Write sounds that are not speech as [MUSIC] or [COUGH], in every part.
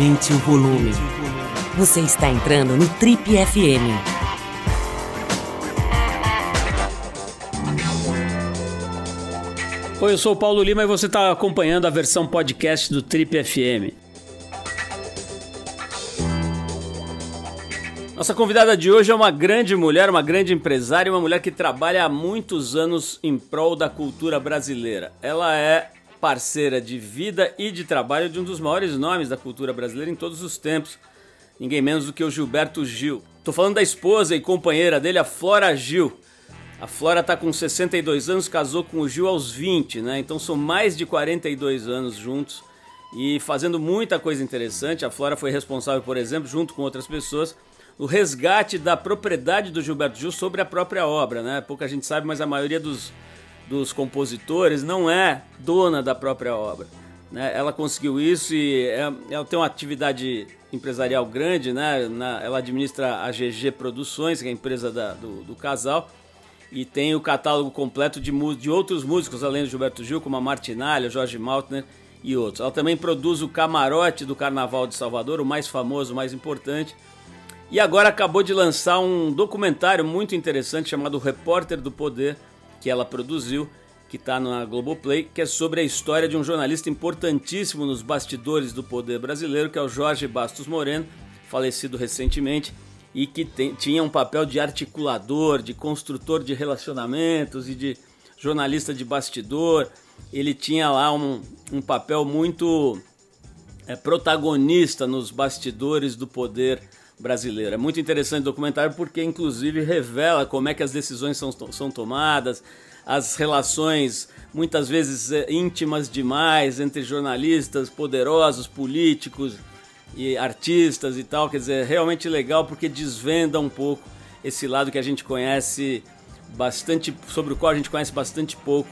Aumente o volume. Você está entrando no Trip FM. Oi, eu sou o Paulo Lima e você está acompanhando a versão podcast do Trip FM. Nossa convidada de hoje é uma grande mulher, uma grande empresária, uma mulher que trabalha há muitos anos em prol da cultura brasileira. Ela é parceira de vida e de trabalho de um dos maiores nomes da cultura brasileira em todos os tempos, ninguém menos do que o Gilberto Gil. Tô falando da esposa e companheira dele, a Flora Gil. A Flora tá com 62 anos, casou com o Gil aos 20, né? Então são mais de 42 anos juntos e fazendo muita coisa interessante. A Flora foi responsável, por exemplo, junto com outras pessoas, o resgate da propriedade do Gilberto Gil sobre a própria obra, né? Pouca gente sabe, mas a maioria dos, dos compositores não é dona da própria obra. Né? Ela conseguiu isso e é, ela tem uma atividade empresarial grande, né? Ela administra a GG Produções, que é a empresa da, do, do, casal, e tem o catálogo completo de, de outros músicos, além do Gilberto Gil, como a Martinalha, Jorge Maltner e outros. Ela também produz o Camarote do Carnaval de Salvador, o mais famoso, o mais importante, e agora acabou de lançar um documentário muito interessante chamado Repórter do Poder, que ela produziu, que está na Globoplay, que é sobre a história de um jornalista importantíssimo nos bastidores do poder brasileiro, que é o Jorge Bastos Moreno, falecido recentemente, e que tem, tinha um papel de articulador, de construtor de relacionamentos e de jornalista de bastidor. Ele tinha lá um, um papel muito é, protagonista nos bastidores do poder brasileiro brasileira. É muito interessante o documentário porque, inclusive, revela como é que as decisões são, são tomadas, as relações muitas vezes é, íntimas demais entre jornalistas, poderosos, políticos e artistas e tal. Quer dizer, é realmente legal porque desvenda um pouco esse lado que a gente conhece bastante, sobre o qual a gente conhece bastante pouco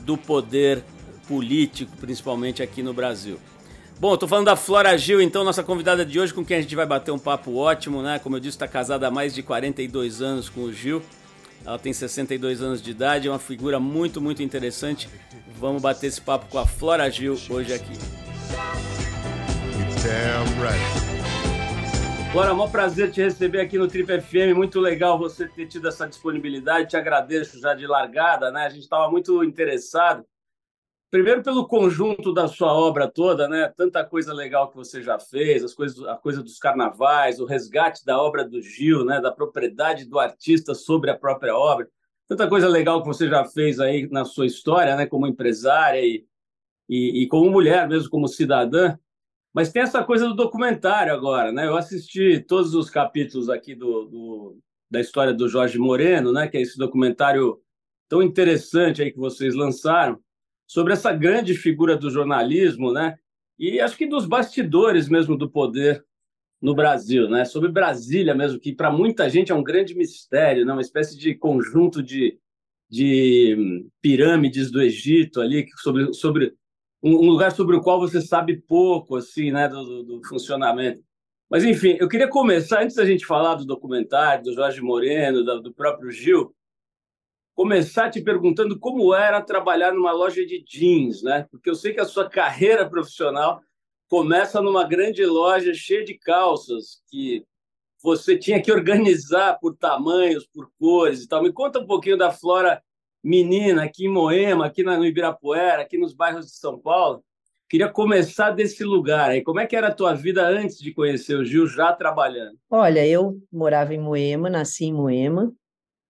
do poder político, principalmente aqui no Brasil. Bom, eu tô falando da Flora Gil, então, nossa convidada de hoje, com quem a gente vai bater um papo ótimo, né? Como eu disse, está casada há mais de 42 anos com o Gil. Ela tem 62 anos de idade, é uma figura muito, muito interessante. Vamos bater esse papo com a Flora Gil hoje aqui. Flora, é um prazer te receber aqui no Trip FM. Muito legal você ter tido essa disponibilidade. Te agradeço já de largada, né? A gente estava muito interessado primeiro pelo conjunto da sua obra toda, né? Tanta coisa legal que você já fez, as coisas, a coisa dos carnavais, o resgate da obra do Gil, né? Da propriedade do artista sobre a própria obra, tanta coisa legal que você já fez aí na sua história, né? Como empresária e, e, e como mulher, mesmo como cidadã. Mas tem essa coisa do documentário agora, né? Eu assisti todos os capítulos aqui do, do da história do Jorge Moreno, né? Que é esse documentário tão interessante aí que vocês lançaram sobre essa grande figura do jornalismo, né? E acho que dos bastidores mesmo do poder no Brasil, né? Sobre Brasília mesmo, que para muita gente é um grande mistério, né? Uma espécie de conjunto de, de hum, pirâmides do Egito ali, sobre, sobre um lugar sobre o qual você sabe pouco, assim, né? do, do funcionamento. Mas, enfim, eu queria começar, antes da gente falar do documentário, do Jorge Moreno, do próprio Gil, começar te perguntando como era trabalhar numa loja de jeans, né? Porque eu sei que a sua carreira profissional começa numa grande loja cheia de calças que você tinha que organizar por tamanhos, por cores e tal. Me conta um pouquinho da Flora menina aqui em Moema, aqui no Ibirapuera, aqui nos bairros de São Paulo. Queria começar desse lugar aí. Como é que era a tua vida antes de conhecer o Gil, já trabalhando? Olha, eu morava em Moema, nasci em Moema,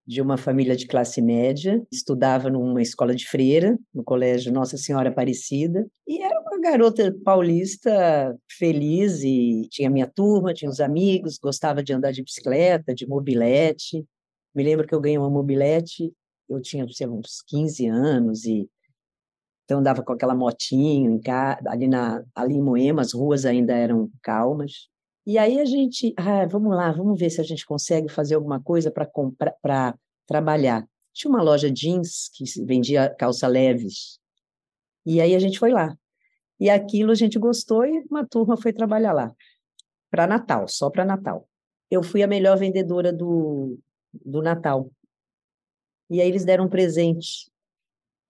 de uma família de classe média, estudava numa escola de freira, no colégio Nossa Senhora Aparecida, e era uma garota paulista feliz e tinha minha turma, tinha os amigos, gostava de andar de bicicleta, de mobilete. Me lembro que eu ganhei uma mobilete, eu tinha sei, uns 15 anos e então andava com aquela motinho ali na ali em Moema, as ruas ainda eram calmas. E aí a gente, ah, vamos lá, vamos ver se a gente consegue fazer alguma coisa para comprar, para trabalhar. Tinha uma loja jeans que vendia calça leves. E aí a gente foi lá. E aquilo a gente gostou e uma turma foi trabalhar lá. Para Natal, só para Natal. Eu fui a melhor vendedora do, do Natal. E aí eles deram um presente.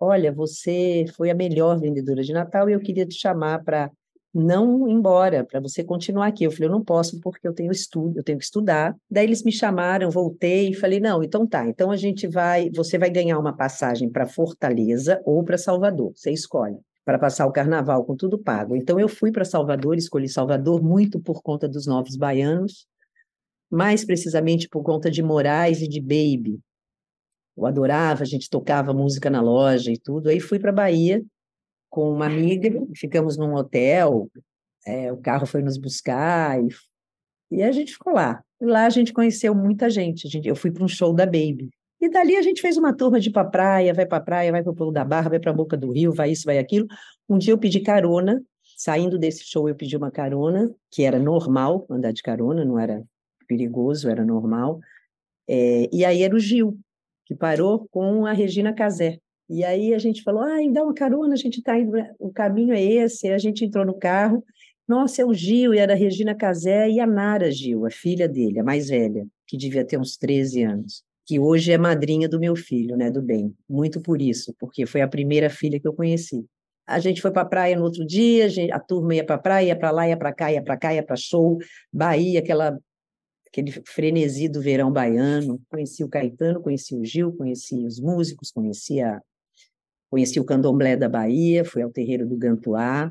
Olha, você foi a melhor vendedora de Natal e eu queria te chamar para não embora, para você continuar aqui. Eu falei, eu não posso porque eu tenho estudo, eu tenho que estudar. Daí eles me chamaram, voltei e falei, não, então tá, então a gente vai, você vai ganhar uma passagem para Fortaleza ou para Salvador, você escolhe, para passar o carnaval com tudo pago. Então eu fui para Salvador, escolhi Salvador muito por conta dos novos baianos, mais precisamente por conta de Moraes e de Baby. Eu adorava, a gente tocava música na loja e tudo. Aí fui para Bahia com uma amiga, ficamos num hotel, é, o carro foi nos buscar e, e a gente ficou lá. E lá a gente conheceu muita gente. gente eu fui para um show da Baby. E dali a gente fez uma turma de ir para praia, vai para praia, vai para o Pulo da Barra, vai para a Boca do Rio, vai isso, vai aquilo. Um dia eu pedi carona, saindo desse show eu pedi uma carona, que era normal andar de carona, não era perigoso, era normal. É, e aí era o Gil, que parou com a Regina Casé. E aí a gente falou, ah, dá uma carona, a gente está indo, o caminho é esse. a gente entrou no carro, nossa, é o Gil, e era a Regina Casé e a Nara Gil, a filha dele, a mais velha, que devia ter uns 13 anos, que hoje é madrinha do meu filho, né, do bem. Muito por isso, porque foi a primeira filha que eu conheci. A gente foi para a praia no outro dia, a, gente, a turma ia para a praia, ia para lá, ia para cá, ia para cá, ia para show, Bahia, aquela aquele frenesi do verão baiano. Conheci o Caetano, conheci o Gil, conheci os músicos, conheci a Conheci o candomblé da Bahia, fui ao terreiro do Gantuá,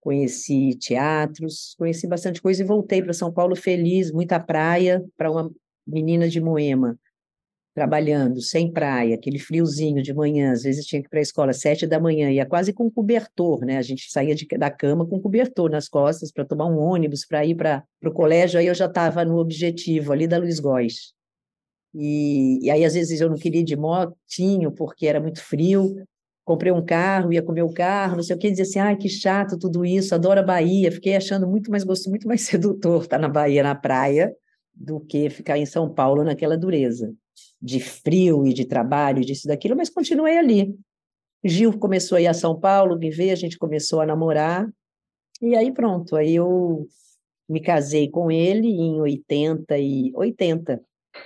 conheci teatros, conheci bastante coisa e voltei para São Paulo feliz, muita praia, para uma menina de Moema, trabalhando, sem praia, aquele friozinho de manhã, às vezes tinha que ir para a escola às sete da manhã, ia quase com cobertor, né? A gente saía de, da cama com cobertor nas costas para tomar um ônibus, para ir para o colégio, aí eu já estava no objetivo ali da Luiz Góes. E, e, aí, às vezes, eu não queria ir de motinho, porque era muito frio. Comprei um carro, ia comer o carro, não sei o que, dizia assim, ai, que chato tudo isso, adoro a Bahia. Fiquei achando muito mais gosto, muito mais [LAUGHS] sedutor estar na Bahia, na praia, do que ficar em São Paulo naquela dureza de frio e de trabalho, disso e daquilo, mas continuei ali. Gil começou a ir a São Paulo, me ver, a gente começou a namorar, e aí pronto, aí eu me casei com ele em 80 e 80.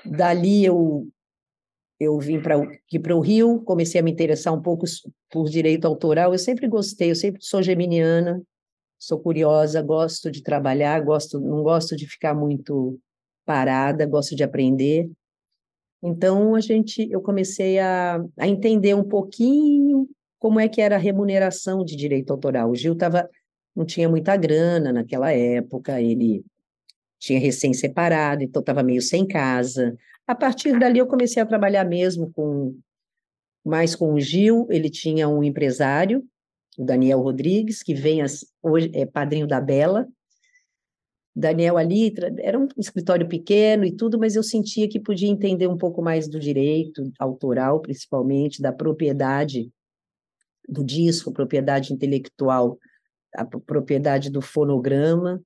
Dali eu eu vim para para o Rio, comecei a me interessar um pouco por direito autoral. Eu sempre gostei, eu sempre sou geminiana, sou curiosa, gosto de trabalhar, gosto, não gosto de ficar muito parada, gosto de aprender. Então a gente, eu comecei a, a entender um pouquinho como é que era a remuneração de direito autoral. O Gil tava, não tinha muita grana naquela época, ele tinha recém-separado, então estava meio sem casa. A partir dali eu comecei a trabalhar mesmo com mais com o Gil, ele tinha um empresário, o Daniel Rodrigues, que vem as, hoje é padrinho da Bela. Daniel ali era um escritório pequeno e tudo, mas eu sentia que podia entender um pouco mais do direito autoral, principalmente da propriedade do disco, propriedade intelectual, a propriedade do fonograma.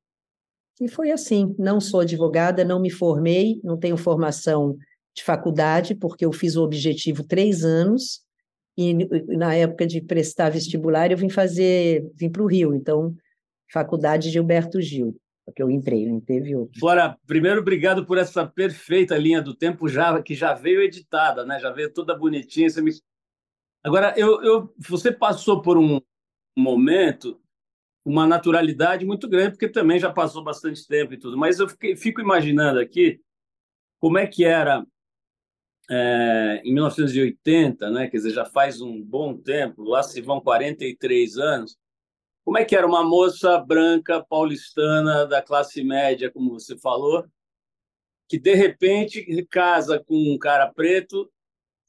E foi assim. Não sou advogada, não me formei, não tenho formação de faculdade, porque eu fiz o objetivo três anos, e na época de prestar vestibular eu vim fazer, vim para o Rio, então, Faculdade Gilberto Gil, porque eu entrei, não teve outro. Flora, primeiro, obrigado por essa perfeita linha do tempo, já que já veio editada, né? já veio toda bonitinha. Me... Agora, eu, eu, você passou por um momento uma naturalidade muito grande, porque também já passou bastante tempo e tudo. Mas eu fiquei, fico imaginando aqui como é que era é, em 1980, né? Quer dizer, já faz um bom tempo, lá se vão 43 anos. Como é que era uma moça branca paulistana da classe média, como você falou, que de repente casa com um cara preto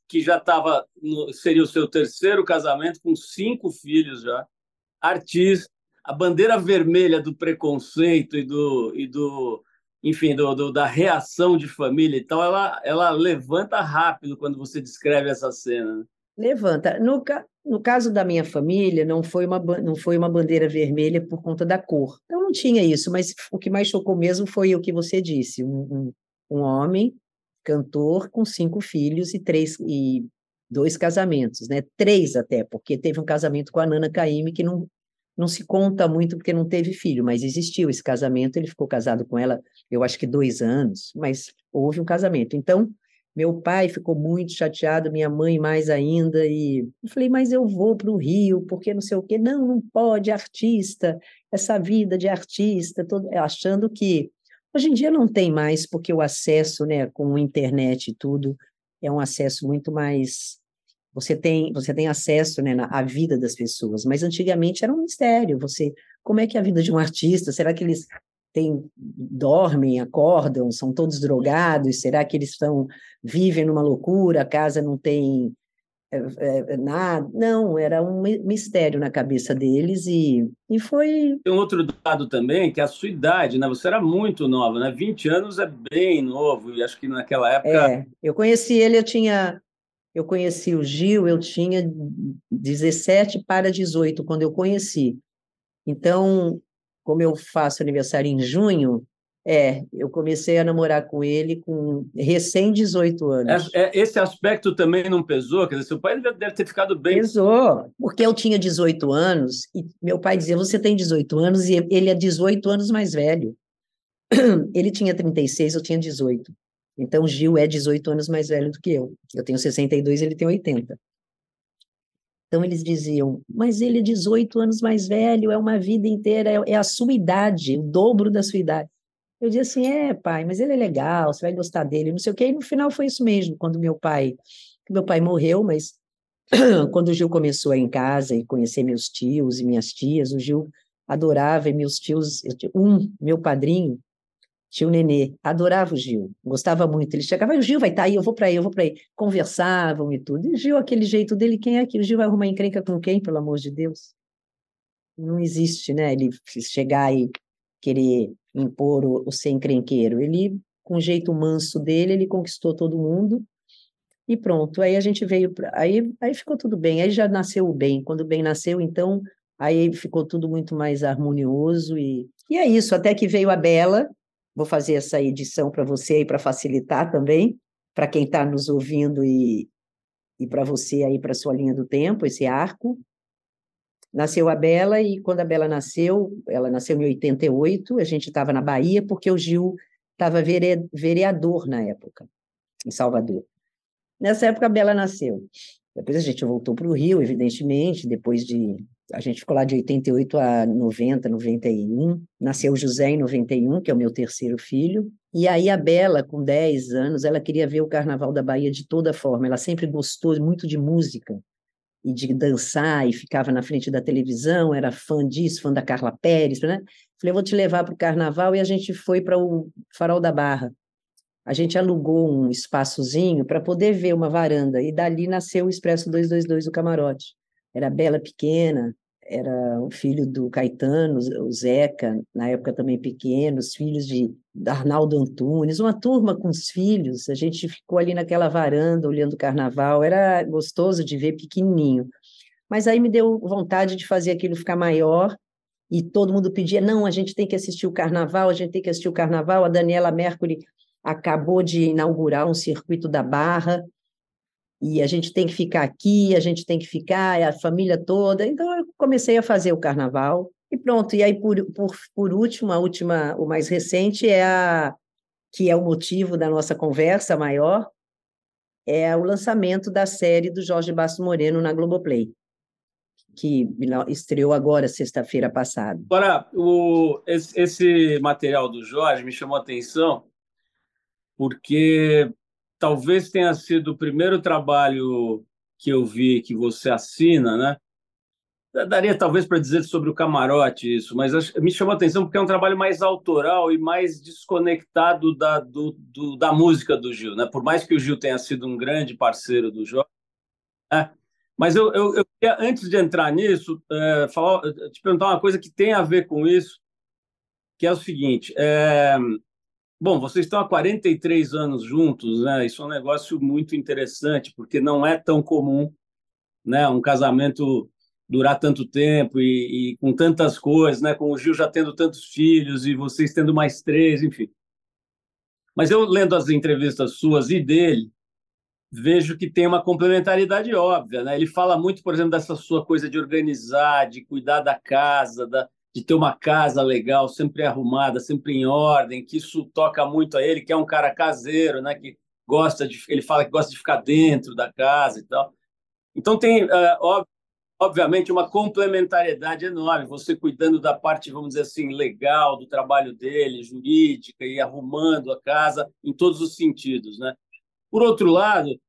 que já estava seria o seu terceiro casamento com cinco filhos já, artista, a bandeira vermelha do preconceito e do, e do enfim, do, do, da reação de família e tal, ela, ela levanta rápido quando você descreve essa cena. Né? Levanta. No, no caso da minha família, não foi, uma, não foi uma bandeira vermelha por conta da cor. Eu não tinha isso, mas o que mais chocou mesmo foi o que você disse: um, um, um homem, cantor, com cinco filhos e três e dois casamentos, né? Três até, porque teve um casamento com a Nana Caymmi que não, não se conta muito porque não teve filho, mas existiu esse casamento. Ele ficou casado com ela, eu acho que dois anos, mas houve um casamento. Então, Meu pai ficou muito chateado, minha mãe mais ainda, e eu falei, mas eu vou para o Rio, porque não sei o quê. Não, não pode, artista, essa vida de artista, todo, achando que hoje em dia não tem mais, porque o acesso, né, com a internet e tudo, é um acesso muito mais você tem você tem acesso né, à vida das pessoas, mas antigamente era um mistério. Você, como é que é a vida de um artista? Será que eles têm, dormem, acordam, são todos drogados? Será que eles estão vivem numa loucura? A casa não tem é, é, nada? Não, era um mistério na cabeça deles e, e foi. Tem um outro dado também que é a sua idade, né? Você era muito nova, né? 20 anos é bem novo e acho que naquela época. É, eu conheci ele, eu tinha eu conheci o Gil, eu tinha 17 para 18 quando eu conheci. Então, como eu faço aniversário em junho, é, eu comecei a namorar com ele com recém 18 anos. É, é, esse aspecto também não pesou? Quer dizer, seu pai deve ter ficado bem. Pesou, porque eu tinha 18 anos e meu pai dizia: Você tem 18 anos e ele é 18 anos mais velho. [CLEARS THROAT] Ele tinha 36, eu tinha 18. Então, Gil é 18 anos mais velho do que eu. Eu tenho 62, ele tem 80. Então, eles diziam, mas ele é 18 anos mais velho, é uma vida inteira, é, é a sua idade, o dobro da sua idade. Eu dizia assim, é, pai, mas ele é legal, você vai gostar dele, não sei o quê. E no final foi isso mesmo, quando meu pai, meu pai morreu, mas [CLEARS THROAT] quando o Gil começou a ir em casa e conhecer meus tios e minhas tias, o Gil adorava, e meus tios, um, meu padrinho, Tio Nenê, adorava o Gil, gostava muito. Ele chegava, o Gil vai estar tá aí, eu vou para aí, eu vou para aí. Conversavam e tudo. E Gil, aquele jeito dele, quem é que o Gil vai arrumar encrenca com quem, pelo amor de Deus? Não existe, né? Ele chegar e querer impor o, o ser encrenqueiro. Ele, com o jeito manso dele, ele conquistou todo mundo e pronto. Aí a gente veio, pra, aí, aí ficou tudo bem. Aí já nasceu o bem. Quando o bem nasceu, então, aí ficou tudo muito mais harmonioso e, e é isso. Até que veio a Bela, Vou fazer essa edição para você aí para facilitar também, para quem está nos ouvindo e, e para você aí para sua linha do tempo, esse arco. Nasceu a Bela e quando a Bela nasceu, ela nasceu em 88, a gente estava na Bahia porque o Gil estava vereador na época, em Salvador. Nessa época a Bela nasceu. Depois a gente voltou para o Rio, evidentemente, depois de a gente ficou lá de 88 a 90, 91. Nasceu o José em 91, que é o meu terceiro filho. E aí a Bela, com 10 anos, ela queria ver o Carnaval da Bahia de toda forma. Ela sempre gostou muito de música e de dançar e ficava na frente da televisão, era fã disso, fã da Carla Pérez, né? Falei, vou te levar para o Carnaval e a gente foi para o Farol da Barra. A gente alugou um espaçozinho para poder ver uma varanda e dali nasceu o Expresso 222 do Camarote. Era Bela pequena, era o filho do Caetano, o Zeca, na época também pequeno, os filhos de Arnaldo Antunes, uma turma com os filhos, a gente ficou ali naquela varanda olhando o carnaval, era gostoso de ver pequenininho. Mas aí me deu vontade de fazer aquilo ficar maior, e todo mundo pedia, não, a gente tem que assistir o carnaval, a gente tem que assistir o carnaval, a Daniela Mercury acabou de inaugurar um circuito da Barra, e a gente tem que ficar aqui, a gente tem que ficar, é a família toda. Então, eu comecei a fazer o carnaval e pronto. E aí, por, por, por último, a última, o mais recente é a que é o motivo da nossa conversa maior, é o lançamento da série do Jorge Basso Moreno na Globoplay, que estreou agora, sexta-feira passada. Agora, o, esse, esse material do Jorge me chamou a atenção, porque talvez tenha sido o primeiro trabalho que eu vi que você assina, né? Daria talvez para dizer sobre o camarote isso, mas me chamou a atenção porque é um trabalho mais autoral e mais desconectado da, do, do, da música do Gil, né? Por mais que o Gil tenha sido um grande parceiro do Jorge, né? mas eu, eu, eu queria, antes de entrar nisso, é, falar, te perguntar uma coisa que tem a ver com isso, que é o seguinte: é, Bom, vocês estão há 43 anos juntos, né? Isso é um negócio muito interessante, porque não é tão comum, né? Um casamento durar tanto tempo e, e, com tantas coisas, né? Com o Gil já tendo tantos filhos e vocês tendo mais três, enfim. Mas eu lendo as entrevistas suas e dele, vejo que tem uma complementaridade óbvia, né? Ele fala muito, por exemplo, dessa sua coisa de organizar, de cuidar da casa, da, de ter uma casa legal, sempre arrumada, sempre em ordem, que isso toca muito a ele, que é um cara caseiro, né? que gosta de, ele fala que gosta de ficar dentro da casa e tal. Então tem, uh, obviamente, uma complementariedade enorme. Você cuidando da parte, vamos dizer assim, legal do trabalho dele, jurídica e arrumando a casa em todos os sentidos, né? Por outro lado,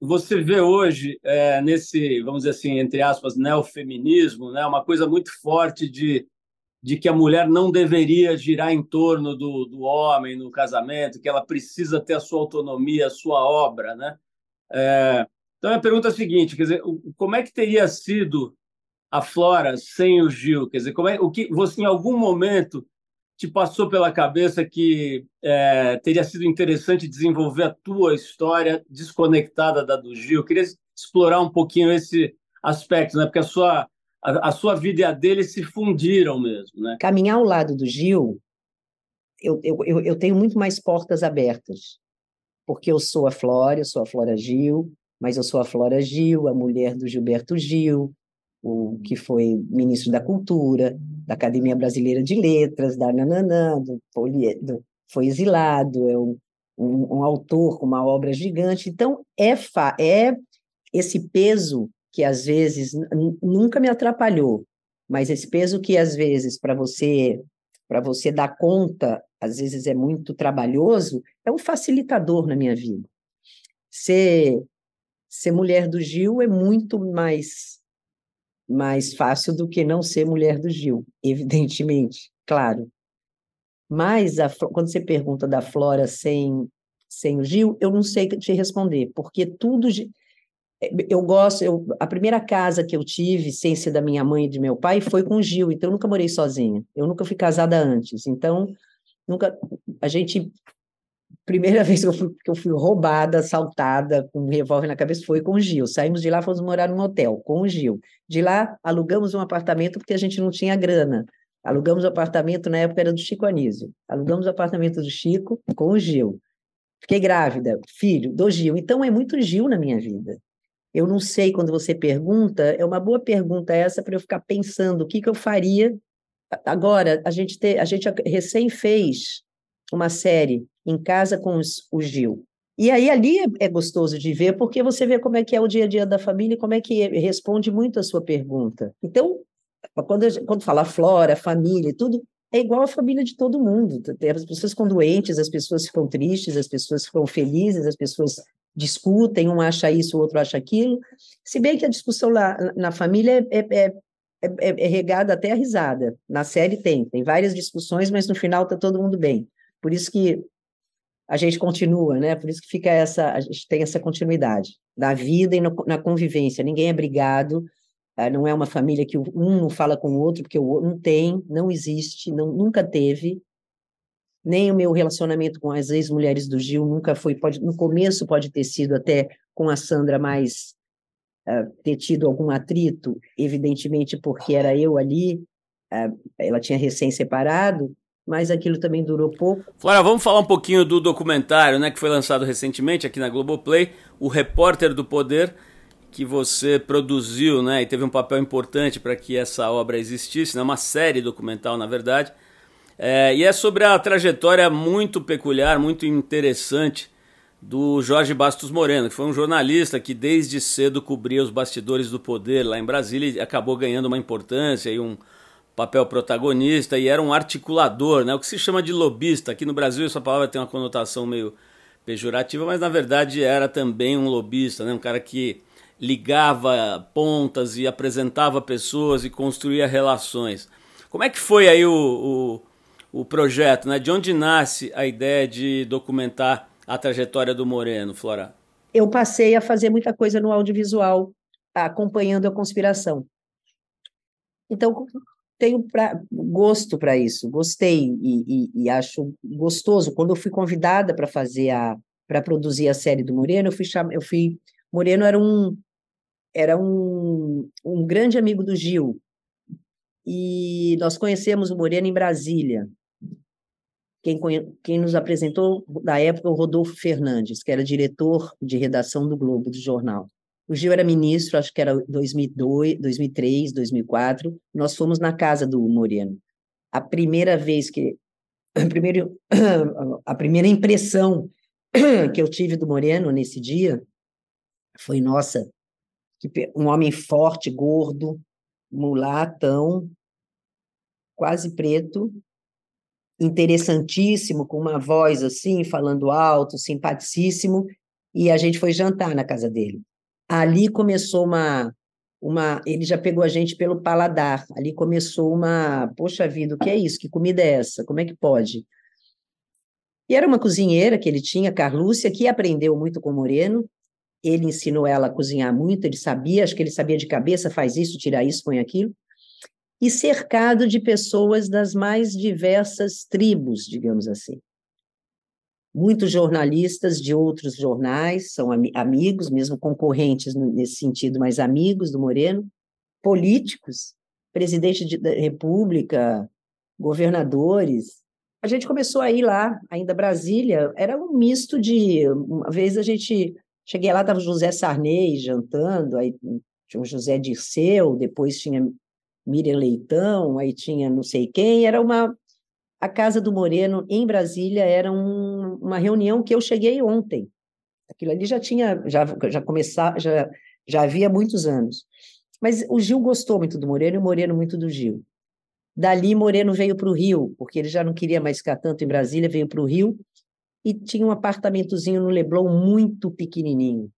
você vê hoje é, nesse, vamos dizer assim, entre aspas, neofeminismo, né, uma coisa muito forte de de que a mulher não deveria girar em torno do, do homem no casamento, que ela precisa ter a sua autonomia, a sua obra, né? É, então a pergunta é a seguinte, quer dizer, como é que teria sido a Flora sem o Gil? Quer dizer, como é, o que você em algum momento te passou pela cabeça que é, teria sido interessante desenvolver a tua história desconectada da do Gil? Eu queria explorar um pouquinho esse aspecto, né? Porque a sua a, a, sua vida e a dele se fundiram mesmo, né? Caminhar ao lado do Gil, eu, eu, eu tenho muito mais portas abertas, porque eu sou a Flora, eu sou a Flora Gil, mas eu sou a Flora Gil, a mulher do Gilberto Gil, o que foi ministro da Cultura, da Academia Brasileira de Letras, da Nananã, do, do, foi exilado, é um, um, um, autor com uma obra gigante. Então, é, fa, é esse peso que às vezes nunca me atrapalhou, mas esse peso que às vezes para você para você dar conta, às vezes é muito trabalhoso, é um facilitador na minha vida. Ser ser mulher do Gil é muito mais mais fácil do que não ser mulher do Gil, [LAUGHS] evidentemente, claro. Mas a, quando você pergunta da Flora sem sem o Gil, eu não sei te responder, porque tudo eu gosto, eu, a primeira casa que eu tive, sem ser da minha mãe e de meu pai, foi com o Gil, então eu nunca morei sozinha. Eu nunca fui casada antes. Então, nunca a gente primeira [LAUGHS] vez que eu fui, que eu fui roubada, assaltada, com um revólver na cabeça, foi com o Gil. Saímos de lá, fomos morar num hotel com o Gil. De lá, alugamos um apartamento porque a gente não tinha grana. Alugamos o um apartamento, na época era do Chico Anísio. Alugamos o um apartamento do Chico com o Gil. Fiquei grávida, filho do Gil. Então é muito Gil na minha vida. Eu não sei quando você pergunta, é uma boa pergunta essa para eu ficar pensando o que, que eu faria. Agora, a gente, ter, a gente recém fez uma série em casa com os, o Gil. E aí ali é, é, gostoso de ver, porque você vê como é que é o dia a dia da família e como é que responde muito a sua pergunta. Então, quando, quando fala flora, família, tudo, é igual a família de todo mundo. As pessoas ficam doentes, as pessoas ficam tristes, as pessoas ficam felizes, as pessoas discutem, um acha isso, o outro acha aquilo. Se bem que a discussão lá na família é, é, é, é, é regada até a risada. Na série tem, tem várias discussões, mas no final está todo mundo bem. Por isso que a gente continua, né? Por isso que fica essa, a gente tem essa continuidade na vida e no, na convivência. Ninguém é brigado, ah, não é uma família que um não fala com o outro, porque o outro não tem, não existe, não, nunca teve nem o meu relacionamento com as ex-mulheres do Gil nunca foi, pode, no começo pode ter sido até com a Sandra mais uh, ter tido algum atrito, evidentemente porque era eu ali, uh, ela tinha recém separado, mas aquilo também durou pouco. Flora, vamos falar um pouquinho do documentário, né, que foi lançado recentemente aqui na Globoplay, O Repórter do Poder, que você produziu, né, e teve um papel importante para que essa obra existisse, né, uma série documental, na verdade. É, e é sobre a trajetória muito peculiar, muito interessante do Jorge Bastos Moreno, que foi um jornalista que desde cedo cobria os bastidores do poder lá em Brasília e acabou ganhando uma importância e um papel protagonista e era um articulador, né? o que se chama de lobista. Aqui no Brasil essa palavra tem uma conotação meio pejorativa, mas na verdade era também um lobista, né? um cara que ligava pontas e apresentava pessoas e construía relações. Como é que foi aí o, o o projeto, né? De onde nasce a ideia de documentar a trajetória do Moreno, Flora? Eu passei a fazer muita coisa no audiovisual, acompanhando a conspiração. Então, tenho pra, gosto para isso, gostei e, e, e, acho gostoso. Quando eu fui convidada para fazer a para produzir a série do Moreno, eu fui cham... eu fui Moreno era um era um, um grande amigo do Gil e nós conhecemos o Moreno em Brasília quem, quem nos apresentou da época o Rodolfo Fernandes, que era diretor de redação do Globo, do jornal. O Gil era ministro, acho que era 2002, 2003, 2004. Nós fomos na casa do Moreno. A primeira vez que [COUGHS] a primeira, [COUGHS] a primeira impressão [COUGHS] que eu tive do Moreno nesse dia foi, nossa, um homem forte, gordo, mulatão, quase preto, interessantíssimo, com uma voz assim, falando alto, simpaticíssimo, e a gente foi jantar na casa dele. Ali começou uma uma, ele já pegou a gente pelo paladar. Ali começou uma, poxa vida, o que é isso? Que comida é essa? Como é que pode? E era uma cozinheira que ele tinha, Carlúcia, que aprendeu muito com Moreno. Ele ensinou ela a cozinhar muito, ele sabia, acho que ele sabia de cabeça, faz isso, tira isso, põe aquilo e cercado de pessoas das mais diversas tribos, digamos assim. Muitos jornalistas de outros jornais são am amigos, mesmo concorrentes nesse sentido, mas amigos do Moreno, políticos, presidente de, da República, governadores. A gente começou a ir lá, ainda Brasília, era um misto de. Uma vez a gente. Cheguei lá, estava José Sarney jantando, aí tinha o José Dirceu, depois tinha Miriam Leitão, aí tinha não sei quem, era uma a Casa do Moreno em Brasília era um, uma reunião que eu cheguei ontem. Aquilo ali já tinha já já começar, já já havia muitos anos. Mas o Gil gostou muito do Moreno e o Moreno muito do Gil. Dali Moreno veio para o Rio, porque ele já não queria mais ficar tanto em Brasília, veio para o Rio e tinha um apartamentozinho no Leblon muito pequenininho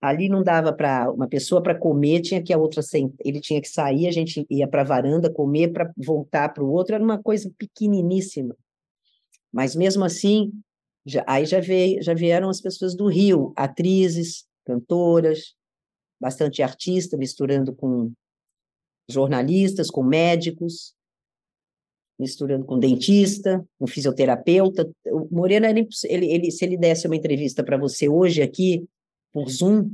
ali não dava para uma pessoa para comer, tinha que a outra ele tinha que sair, a gente ia para a varanda comer para voltar para o outro, era uma coisa pequeniníssima. Mas mesmo assim, já, aí já, veio, já vieram as pessoas do Rio, atrizes, cantoras, bastante artista, misturando com jornalistas, com médicos, misturando com dentista, com fisioterapeuta. O Moreno, ele, ele, se ele desse uma entrevista para você hoje aqui, por Zoom,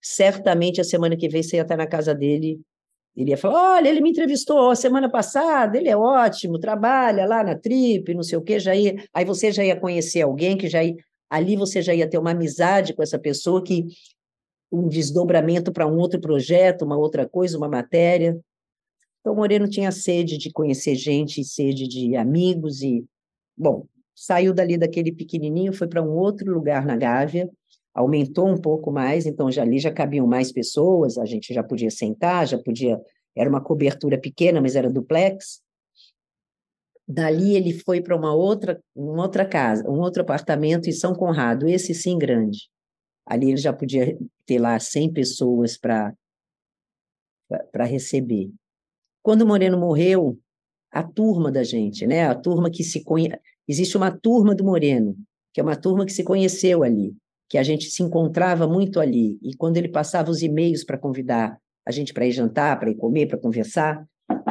certamente a semana que vem você ia estar na casa dele. Ele ia falar: olha, ele me entrevistou a semana passada, ele é ótimo, trabalha lá na Trip, não sei o quê, já ia. Aí você já ia conhecer alguém que já ia. Ali você já ia ter uma amizade com essa pessoa que um desdobramento para um outro projeto, uma outra coisa, uma matéria. Então, Moreno tinha sede de conhecer gente, sede de amigos e, bom, saiu dali daquele pequenininho, foi para um outro lugar na Gávea, aumentou um pouco mais, então já ali já cabiam mais pessoas, a gente já podia sentar, já podia, era uma cobertura pequena, mas era duplex. Dali ele foi para uma outra, uma outra casa, um outro apartamento em São Conrado, esse sim grande. Ali ele já podia ter lá 100 pessoas para para receber. Quando o Moreno morreu, a turma da gente, né? A turma que se conhece, existe uma turma do Moreno, que é uma turma que se conheceu ali que a gente se encontrava muito ali. E quando ele passava os e-mails para convidar a gente para ir jantar, para ir comer, para conversar,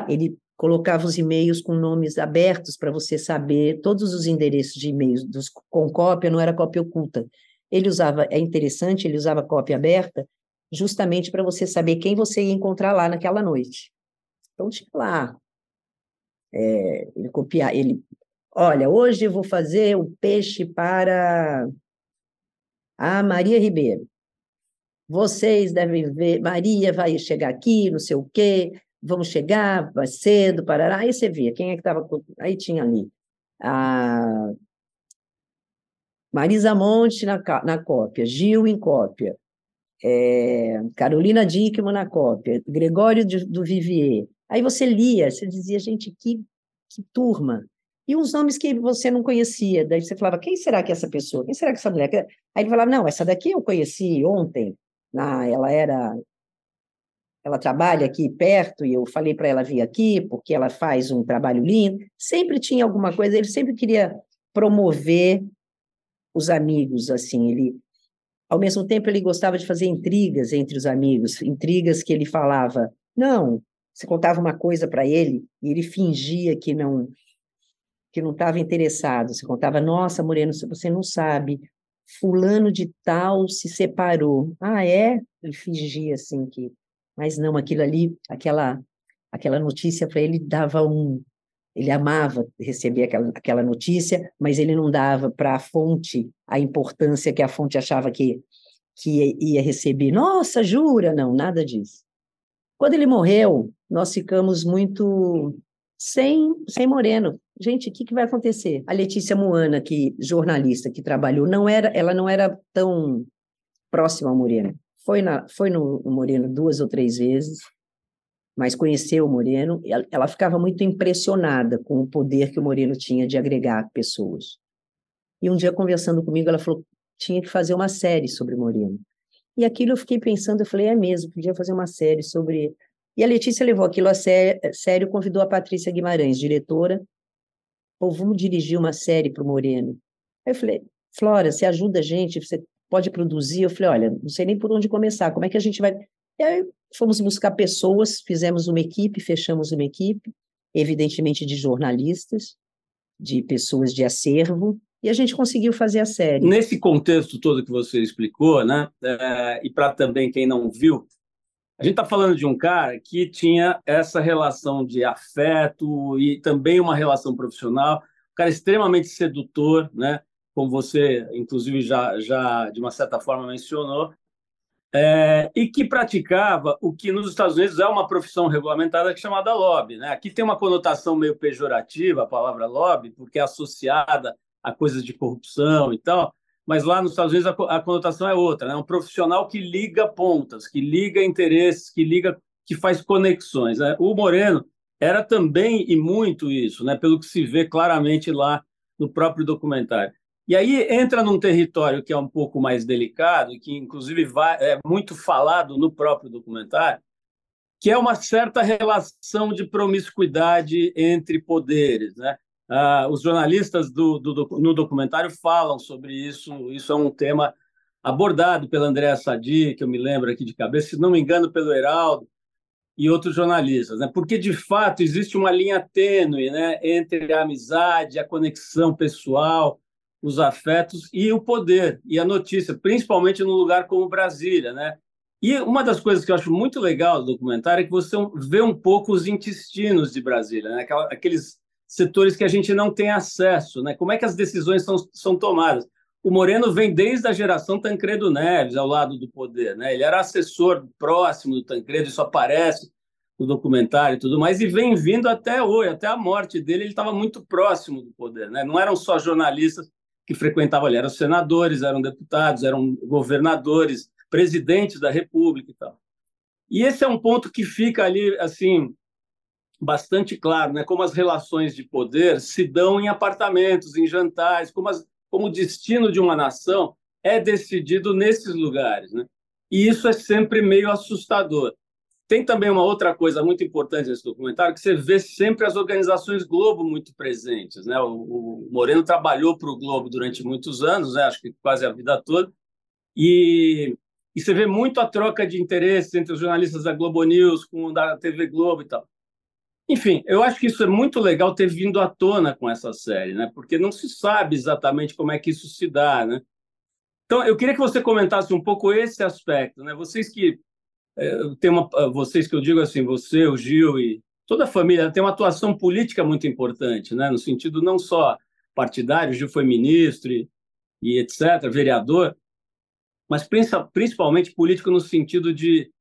ele colocava os e-mails com nomes abertos para você saber todos os endereços de e-mails dos, com cópia, não era cópia oculta. Ele usava, é interessante, ele usava cópia aberta justamente para você saber quem você ia encontrar lá naquela noite. Então tinha lá, é, ele copiar, ele, olha, hoje eu vou fazer o peixe para ah, Maria Ribeiro, vocês devem ver, Maria vai chegar aqui, não sei o quê, vamos chegar, vai cedo, parará. Aí você via, quem é que estava. Aí tinha ali. A Marisa Monte na, na cópia, Gil em cópia, é, Carolina Dickman na cópia, Gregório de, do Vivier. Aí você lia, você dizia, gente, que, que turma e uns nomes que você não conhecia. Daí você falava, quem será que é essa pessoa? Quem será que é essa mulher? Aí ele falava, não, essa daqui eu conheci ontem. Ah, ela era. Ela trabalha aqui perto e eu falei para ela vir aqui porque ela faz um trabalho lindo. Sempre tinha alguma coisa, ele sempre queria promover os amigos, assim. Ele, ao mesmo tempo, ele gostava de fazer intrigas entre os amigos, intrigas que ele falava. Não, você contava uma coisa para ele e ele fingia que não que não estava interessado. Você contava, nossa, Moreno, você não sabe, fulano de tal se separou. Ah, é? Ele fingia assim que... Mas não, aquilo ali, aquela, aquela notícia para ele dava um... Ele amava receber aquela, aquela notícia, mas ele não dava para a fonte a importância que a fonte achava que, que ia receber. Nossa, jura? Não, nada disso. Quando ele morreu, nós ficamos muito sem, sem Moreno. Gente, o que, que vai acontecer? A Letícia Moana, que jornalista que trabalhou, não era, ela não era tão próxima ao Moreno. Foi, na, foi no, no Moreno duas ou três vezes, mas conheceu o Moreno. Ela, ela ficava muito impressionada com o poder que o Moreno tinha de agregar pessoas. E um dia, conversando comigo, ela falou tinha que fazer uma série sobre Moreno. E aquilo eu fiquei pensando, eu falei, é mesmo, podia fazer uma série sobre. E a Letícia levou aquilo a sério, convidou a Patrícia Guimarães, diretora, ou vamos dirigir uma série para o Moreno. Aí eu falei, Flora, você ajuda a gente, você pode produzir? Eu falei, olha, não sei nem por onde começar, como é que a gente vai. E aí fomos buscar pessoas, fizemos uma equipe, fechamos uma equipe, evidentemente de jornalistas, de pessoas de acervo, e a gente conseguiu fazer a série. Nesse contexto todo que você explicou, né, é, e para também quem não viu, a gente está falando de um cara que tinha essa relação de afeto e também uma relação profissional, um cara extremamente sedutor, né, como você, inclusive, já, já de uma certa forma mencionou, é, e que praticava o que nos Estados Unidos é uma profissão regulamentada chamada lobby. Né? Aqui tem uma conotação meio pejorativa a palavra lobby, porque é associada a coisas de corrupção e tal, mas lá nos Estados Unidos a, a conotação é outra, né? um profissional que liga pontas, que liga interesses, que liga, que faz conexões. Né? O Moreno era também e muito isso, né? pelo que se vê claramente lá no próprio documentário. E aí entra num território que é um pouco mais delicado, que inclusive vai, é muito falado no próprio documentário, que é uma certa relação de promiscuidade entre poderes, né? Ah, os jornalistas do, do, no documentário falam sobre isso. Isso é um tema abordado pela Andréa Sadi, que eu me lembro aqui de cabeça, se não me engano, pelo Heraldo e outros jornalistas, né? Porque de fato existe uma linha tênue, né, entre a amizade, a conexão pessoal, os afetos e o poder e a notícia, principalmente num lugar como Brasília, né? E uma das coisas que eu acho muito legal do documentário é que você vê um pouco os intestinos de Brasília, né? Aqueles setores que a gente não tem acesso, né? Como é que as decisões são, são tomadas? O Moreno vem desde a geração Tancredo Neves ao lado do poder, né? Ele era assessor próximo do Tancredo, isso aparece no documentário e tudo mais, e vem vindo até hoje, até a morte dele, ele estava muito próximo do poder, né? Não eram só jornalistas que frequentavam ali, eram senadores, eram deputados, eram governadores, presidentes da República e tal. E esse é um ponto que fica ali, assim, bastante claro, né? Como as relações de poder se dão em apartamentos, em jantares, como, as, como o destino de uma nação é decidido nesses lugares, né? E isso é sempre meio assustador. Tem também uma outra coisa muito importante nesse documentário, que você vê sempre as organizações Globo muito presentes. Né? O, o Moreno trabalhou para o Globo durante muitos anos, né? acho que quase a vida toda, e, e você vê muito a troca de interesses entre os jornalistas da Globo News com da TV Globo e tal. Enfim, eu acho que isso é muito legal ter vindo à tona com essa série, né? Porque não se sabe exatamente como é que isso se dá, né? Então, eu queria que você comentasse um pouco esse aspecto, né? Vocês que é, tem uma, vocês que eu digo assim, você, o Gil e toda a família tem uma atuação política muito importante, né? No sentido não só partidário, o Gil foi ministro e, e etc, vereador, mas principalmente político no sentido de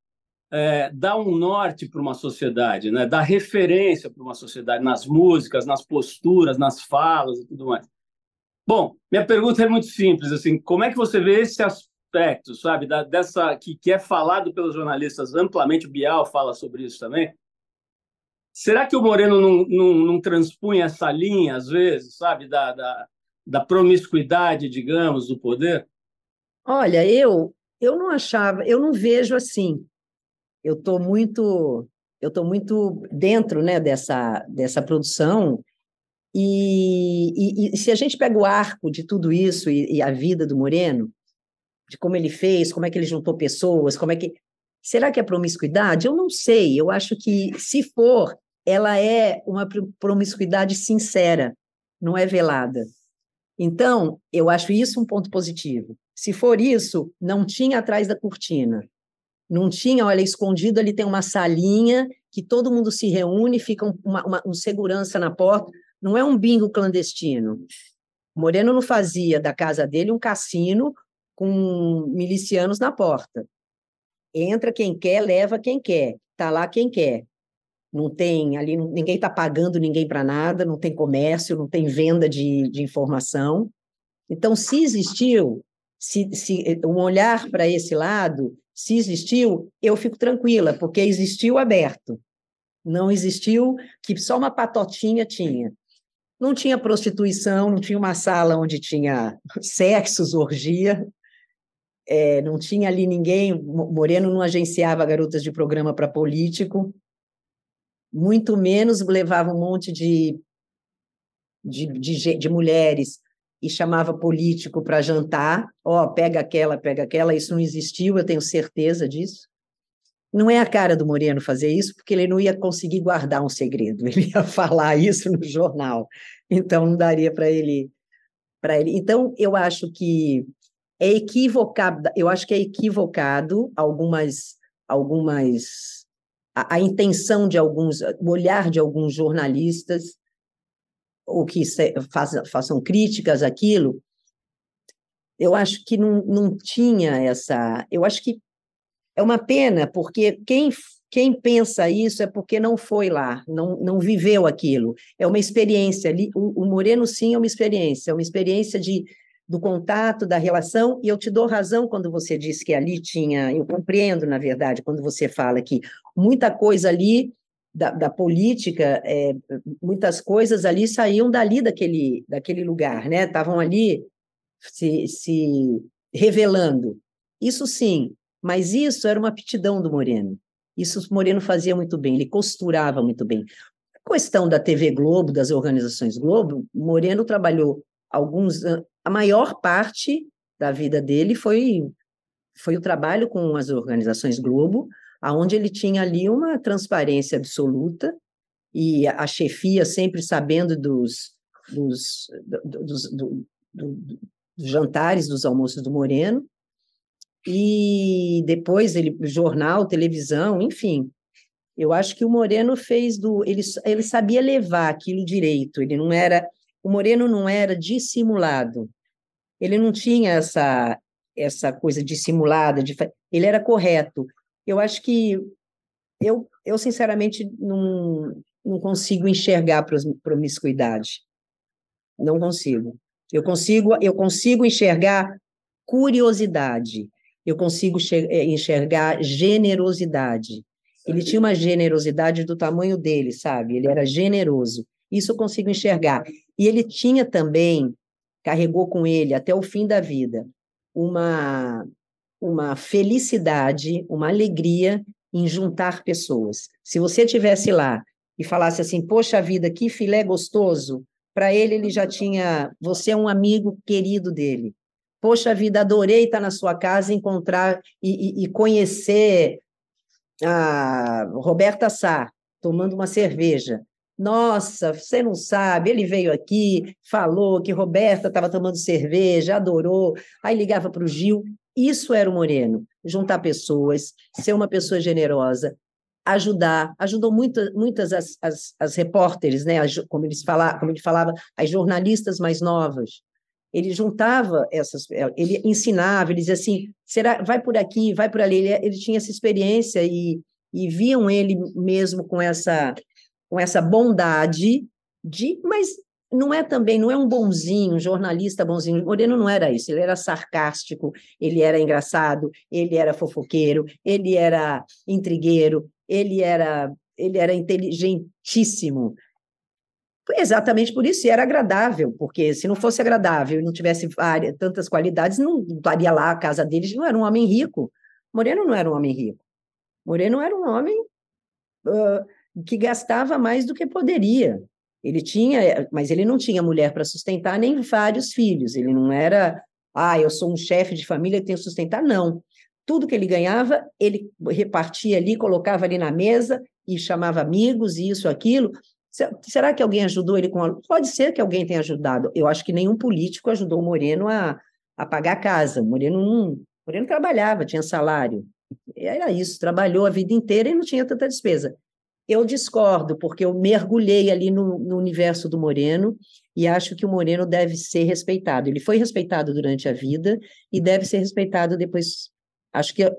é, dar um norte para uma sociedade, né? dar referência para uma sociedade nas músicas, nas posturas, nas falas e tudo mais. Bom, minha pergunta é muito simples, assim, como é que você vê esse aspecto, sabe, da, dessa que, que é falado pelos jornalistas amplamente, o Bial fala sobre isso também. Será que o Moreno não, não, não transpunha essa linha, às vezes, sabe, da, da, da promiscuidade, digamos, do poder? Olha, eu eu não achava, eu não vejo assim eu estou muito eu estou muito dentro né, dessa, dessa produção e, e, e, se a gente pega o arco de tudo isso e, e, a vida do Moreno, de como ele fez, como é que ele juntou pessoas, como é que será que é promiscuidade? Eu não sei. Eu acho que se for, ela é uma promiscuidade sincera, não é velada. Então, eu acho isso um ponto positivo. Se for isso, não tinha atrás da cortina. Não tinha, olha, escondido ali tem uma salinha que todo mundo se reúne, fica uma, uma, um segurança na porta. Não é um bingo clandestino. Moreno não fazia da casa dele um cassino com milicianos na porta. Entra quem quer, leva quem quer. Está lá quem quer. não tem ali, ninguém está pagando ninguém para nada, não tem comércio, não tem venda de, de informação. Então, se existiu, se, se um olhar para esse lado, se existiu, eu fico tranquila, porque existiu aberto. Não existiu que só uma patotinha tinha. Não tinha prostituição, não tinha uma sala onde tinha [LAUGHS] sexos, orgia, é, não tinha ali ninguém. Moreno não agenciava garotas de programa para político, muito menos levava um monte de, de, de, de mulheres e chamava político para jantar. Ó, oh, pega aquela, pega aquela. Isso não existiu, eu tenho certeza disso. Não é a cara do Moreno fazer isso, porque ele não ia conseguir guardar um segredo, [LAUGHS] ele ia falar isso no jornal, então não daria para ele, para ele. Então eu acho que é equivocado, eu acho que é equivocado algumas, algumas a, a intenção de alguns, o olhar de alguns jornalistas ou que façam críticas àquilo, eu acho que não, não tinha essa. Eu acho que é uma pena, porque quem, quem pensa isso é porque não foi lá, não, não viveu aquilo. É uma experiência. O, o Moreno, sim, é uma experiência, é uma experiência de, do contato, da relação, e eu te dou razão quando você diz que ali tinha. Eu compreendo, na verdade, quando você fala que muita coisa ali. Da, da política, é, muitas coisas ali saíam dali daquele, daquele lugar, né? Estavam ali se, se revelando. Isso sim, mas isso era uma aptidão do Moreno. Isso o Moreno fazia muito bem, ele costurava muito bem. A questão da TV Globo, das organizações Globo, Moreno trabalhou alguns a maior parte da vida dele foi foi o trabalho com as organizações Globo, aonde ele tinha ali uma transparência absoluta e a chefia sempre sabendo dos, dos, dos, do, do, dos jantares, dos almoços do Moreno, e depois ele jornal, televisão, enfim. Eu acho que o Moreno fez do ele, ele sabia levar aquilo direito, ele não era o Moreno não era dissimulado. Ele não tinha essa essa coisa dissimulada, de, ele era correto. Eu acho que eu, eu sinceramente não, não consigo enxergar promiscuidade. Não consigo. Eu consigo, eu consigo enxergar curiosidade eu consigo eh, enxergar generosidade. Ele tinha uma generosidade do tamanho dele, sabe? Ele era generoso. Isso eu consigo enxergar. E ele tinha também, carregou com ele até o fim da vida, uma, uma felicidade, uma alegria em juntar pessoas. Se você tivesse lá e falasse assim, poxa vida, que filé gostoso, para ele ele já tinha, você é um amigo querido dele. Poxa vida, adorei estar na sua casa, encontrar e, e, e conhecer a Roberta Sá, tomando uma cerveja. Nossa, você não sabe, ele veio aqui, falou que Roberta estava tomando cerveja, adorou, aí ligava para o Gil. Isso era o Moreno, juntar pessoas, ser uma pessoa generosa, ajudar, ajudou muito, muitas as, as, as repórteres, né? As, como, eles fala, como ele falava, as jornalistas mais novas. Ele juntava essas, eh, ele ensinava, ele dizia assim, será, vai por aqui, vai por ali, ele, ele tinha essa experiência e, e viam ele mesmo com essa, com essa bondade de, mas não é também, não é um bonzinho, jornalista bonzinho. Moreno não era isso, ele era sarcástico, ele era engraçado, ele era fofoqueiro, ele era intrigueiro, ele era, ele era inteligentíssimo. Exatamente por isso, e era agradável, porque se não fosse agradável e não tivesse várias, tantas qualidades, não estaria lá a casa deles, não era um homem rico. Moreno não era um homem rico. Moreno era um homem uh, que gastava mais do que poderia. Ele tinha, mas ele não tinha mulher para sustentar, nem vários filhos. Ele não era, ah, eu sou um chefe de família e tenho que sustentar, não. Tudo que ele ganhava, ele repartia ali, colocava ali na mesa e chamava amigos, e isso, aquilo, Será que alguém ajudou ele com a... Pode ser que alguém tenha ajudado. Eu acho que nenhum político ajudou o Moreno a, a pagar a casa. O Moreno não. Moreno trabalhava, tinha salário. Era isso, trabalhou a vida inteira e não tinha tanta despesa. Eu discordo, porque eu mergulhei ali no, no universo do Moreno e acho que o Moreno deve ser respeitado. Ele foi respeitado durante a vida e deve ser respeitado depois. Acho que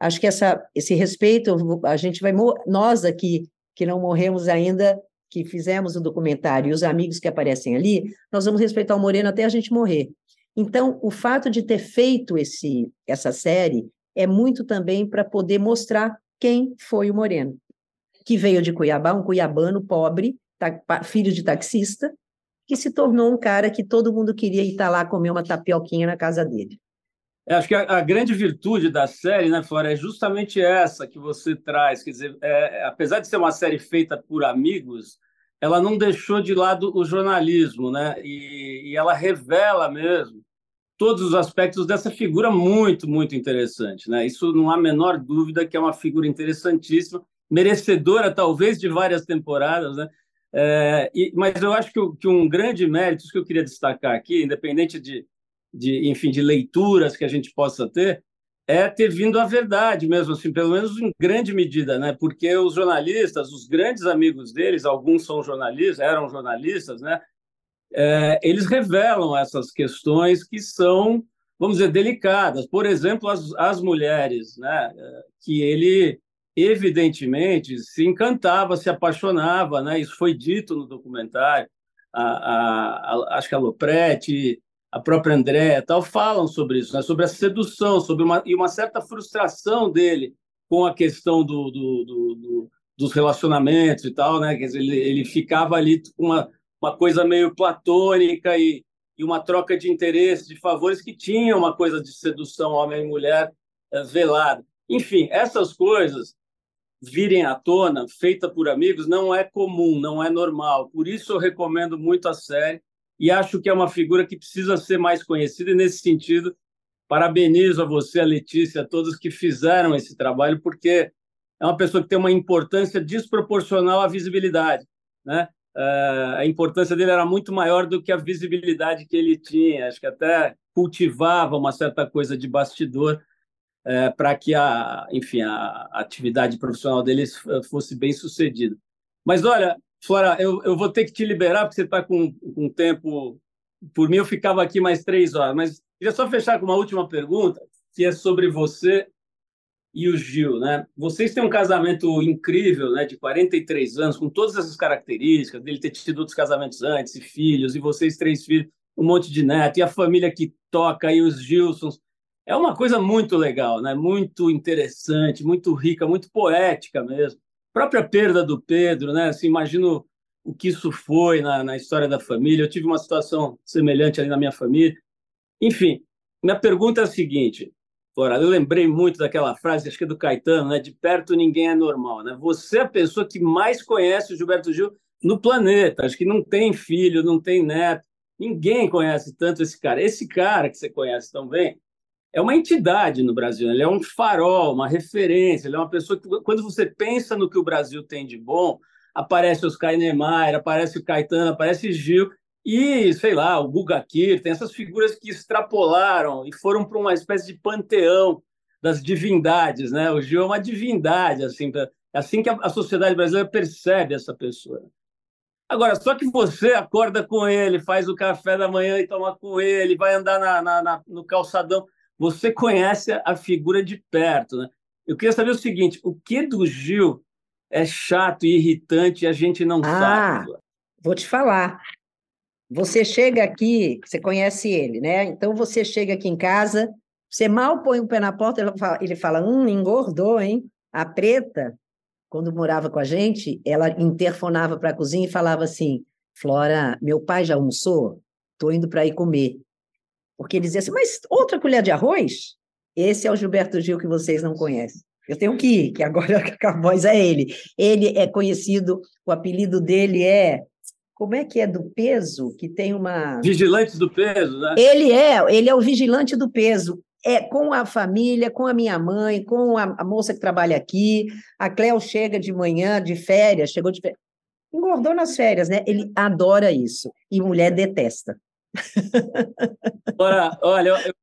acho que essa, esse respeito a gente vai nós aqui que não morremos ainda, que fizemos o documentário, e os amigos que aparecem ali, nós vamos respeitar o Moreno até a gente morrer. Então, o fato de ter feito esse, essa série é muito também para poder mostrar quem foi o Moreno, que veio de Cuiabá, um cuiabano pobre, filho de taxista, que se tornou um cara que todo mundo queria ir estar tá lá comer uma tapioquinha na casa dele. É, acho que a, a, grande virtude da série, né, Flora, é justamente essa que você traz. Quer dizer, é, é, apesar de ser uma série feita por amigos, ela não deixou de lado o jornalismo, né? E, e ela revela mesmo todos os aspectos dessa figura muito, muito interessante, né? Isso não há a menor dúvida que é uma figura interessantíssima, merecedora talvez de várias temporadas, né? É, e, mas eu acho que, que, um grande mérito, isso que eu queria destacar aqui, independente de, de, enfim, de leituras que a gente possa ter, é ter vindo a verdade mesmo, assim, pelo menos em grande medida, né? Porque os jornalistas, os grandes amigos deles, alguns são jornalistas, eram jornalistas, né? É, eles revelam essas questões que são, vamos dizer, delicadas. Por exemplo, as, as mulheres, né? Que ele evidentemente se encantava, se apaixonava, né? Isso foi dito no documentário. A, a, a, acho que a Lopretti, a própria Andréa, tal, falam sobre isso, né? sobre a sedução, sobre uma, e uma certa frustração dele com a questão do, do, do, do dos relacionamentos e tal, né? Quer dizer, ele, ele ficava ali com uma, uma coisa meio platônica e, e uma troca de interesses, de favores que tinha uma coisa de sedução homem e mulher é, velada. Enfim, essas coisas virem à tona, feita por amigos, não é comum, não é normal. Por isso eu recomendo muito a série e acho que é uma figura que precisa ser mais conhecida e nesse sentido parabenizo a você, a Letícia, a todos que fizeram esse trabalho, porque é uma pessoa que tem uma importância desproporcional à visibilidade, né? Uh, a importância dele era muito maior do que a visibilidade que ele tinha. Acho que até cultivava uma certa coisa de bastidor é, para que a, enfim, a atividade profissional deles fosse bem sucedida. Mas olha, Flora, eu, eu vou ter que te liberar porque você está com, com tempo. Por mim, eu ficava aqui mais três horas. Mas queria só fechar com uma última pergunta, que é sobre você e o Gil, né? Vocês têm um casamento incrível, né, de 43 anos, com todas essas características, dele ter tido outros casamentos antes, e filhos, e vocês três filhos, um monte de neto, e a família que toca, e os Gilsons é uma coisa muito legal, né? muito interessante, muito rica, muito poética mesmo. A própria perda do Pedro, né? Assim, imagino o que isso foi na, na história da família. Eu tive uma situação semelhante ali na minha família. Enfim, minha pergunta é a seguinte, Flora, eu lembrei muito daquela frase, acho que é do Caetano, né? De perto ninguém é normal, né? Você é a pessoa que mais conhece o Gilberto Gil no planeta. Acho que não tem filho, não tem neto. Ninguém conhece tanto esse cara. Esse cara que você conhece tão bem, é uma entidade no Brasil, ele é um farol, uma referência, ele é uma pessoa que, quando você pensa no que o Brasil tem de bom, aparece Oscar Niemeyer, aparece o Caetano, aparece Gil, e, sei lá, o Guga Kir, tem essas figuras que extrapolaram e foram para uma espécie de panteão das divindades, né? O Gil é uma divindade, assim, assim que a sociedade brasileira percebe essa pessoa. Agora, só que você acorda com ele, faz o café da manhã e toma com ele, vai andar na, na, na no calçadão você conhece a figura de perto, né? Eu queria saber o seguinte: o que do Gil é chato e irritante e a gente não ah, sabe? Vou te falar. Você chega aqui, você conhece ele, né? Então você chega aqui em casa, você mal põe o pé na porta, ele fala, ele fala hum, engordou, hein? A preta, quando morava com a gente, ela interfonava para a cozinha e falava assim: Flora, meu pai já almoçou? Tô indo para ir comer. Porque ele dizia assim, mas outra colher de arroz? Esse é o Gilberto Gil que vocês não conhecem. Eu tenho que ir, que agora [LAUGHS] a voz é ele. Ele é conhecido, o apelido dele é. Como é que é do peso? Que tem uma. Vigilante do peso, né? Ele é, ele é o vigilante do peso. É com a família, com a minha mãe, com a, a moça que trabalha aqui. A Cléo chega de manhã, de férias, chegou de férias. Engordou nas férias, né? Ele adora isso. E mulher detesta. Olha, olha eu,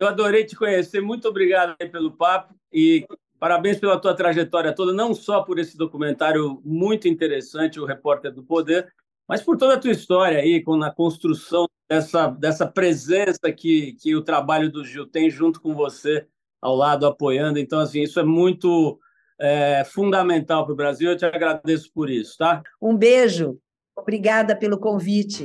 eu adorei te conhecer. Muito obrigado pelo papo e parabéns pela tua trajetória toda, não só por esse documentário muito interessante, o Repórter do Poder, mas por toda a tua história aí, com, na construção dessa, dessa presença que, que o trabalho do Gil tem junto com você ao lado, apoiando. Então, assim, isso é muito é, fundamental para o Brasil. Eu te agradeço por isso, tá? Um beijo. Obrigada pelo convite.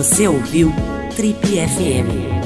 Você ouviu Trip FM.